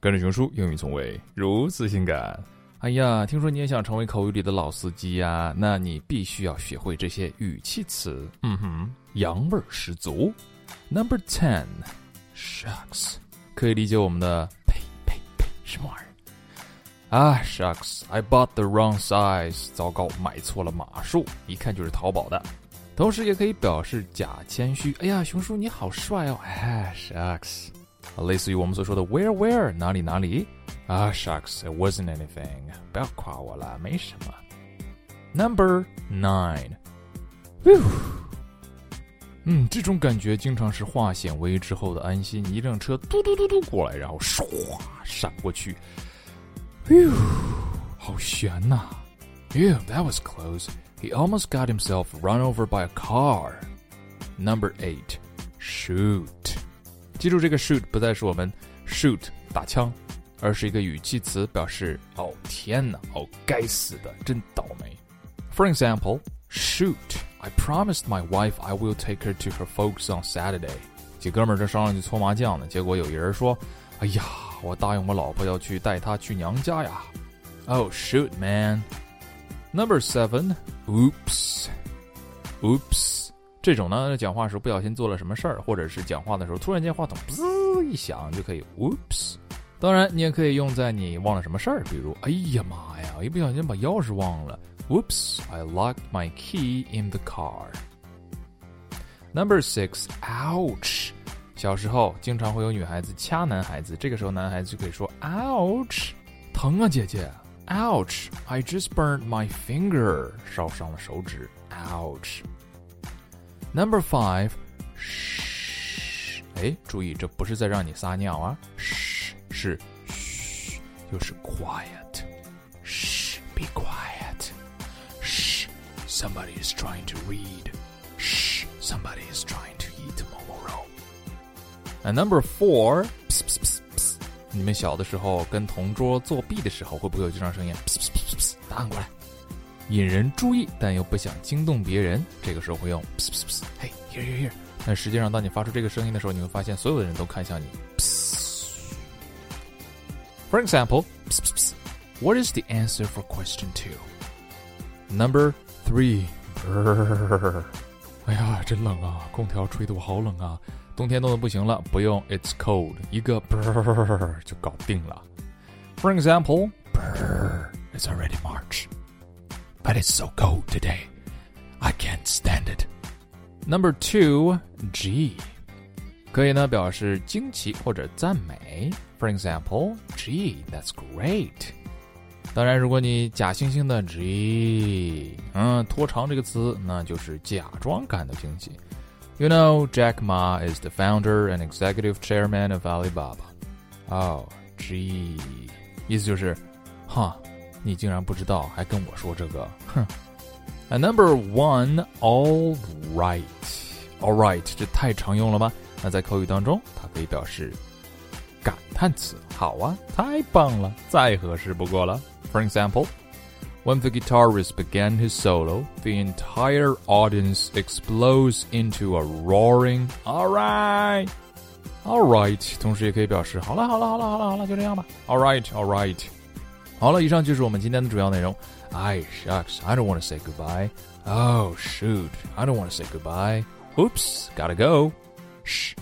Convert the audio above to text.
跟着熊叔，英语从未如此性感。哎呀，听说你也想成为口语里的老司机呀？那你必须要学会这些语气词。嗯哼，洋味儿十足。Number ten，shucks，可以理解我们的呸呸呸什么玩意儿？啊，shucks，I bought the wrong size。糟糕，买错了码数，一看就是淘宝的。同时也可以表示假谦虚。哎呀，熊叔你好帅哦！哎，shucks。类似于我们所说的 where where 哪里哪里啊，shucks it wasn't anything，不要夸我了，没什么。Number nine，嗯，这种感觉经常是化险为夷之后的安心。一辆车嘟嘟嘟嘟过来，然后唰闪过去，哟，好悬呐！Ew, that was close. He almost got himself run over by a car. Number eight, shoot. 记住，这个 shoot 不再是我们 shoot 打枪，而是一个语气词，表示哦天哪，哦该死的，真倒霉。For example, shoot, I promised my wife I will take her to her folks on Saturday。几哥们儿正商量去搓麻将呢，结果有一人说：“哎呀，我答应我老婆要去带她去娘家呀。” Oh shoot, man. Number seven, oops, oops. 这种呢，讲话时不小心做了什么事儿，或者是讲话的时候突然间话筒滋一响，就可以 whoops。当然，你也可以用在你忘了什么事儿，比如哎呀妈呀，我一不小心把钥匙忘了，whoops，I locked my key in the car。Number six，ouch。小时候经常会有女孩子掐男孩子，这个时候男孩子就可以说 ouch，疼啊姐姐，ouch，I just burned my finger，烧伤了手指，ouch。Number five，嘘，哎，注意，这不是在让你撒尿啊，嘘，是嘘，就是 quiet，嘘，be quiet，嘘，somebody is trying to read，嘘，somebody is trying to eat tomorrow。Number four，你们小的时候跟同桌作弊的时候，会不会有这种声音？答案过来。引人注意，但又不想惊动别人，这个时候会用“嘿，here here here”。但实际上，当你发出这个声音的时候，你会发现所有的人都看向你。For example, what is the answer for question two? Number three. 哎呀，真冷啊！空调吹得我好冷啊！冬天冻得不行了，不用 "It's cold"，一个 br 就搞定了。For example, it's already March. But it's so cold today. I can't stand it. Number two, G，可以呢表示惊奇或者赞美。For example, Gee, that's great. 当然，如果你假惺惺的 G，嗯，拖长这个词，那就是假装感到惊喜。You know, Jack Ma is the founder and executive chairman of Alibaba. Oh, gee，意思就是，哈。 你竟然不知道，还跟我说这个，哼！And number one, all right, all right，这太常用了吧？那在口语当中，它可以表示感叹词。好啊，太棒了，再合适不过了。For example, when the guitarist began his solo, the entire audience explodes into a roaring "All right, all right"。同时也可以表示好了，好了，好了，好了，好了，就这样吧。All right, all right。 好了，以上就是我们今天的主要内容。I shucks, I don't want to say goodbye. Oh shoot, I don't want to say goodbye. Oops, gotta go. Shh.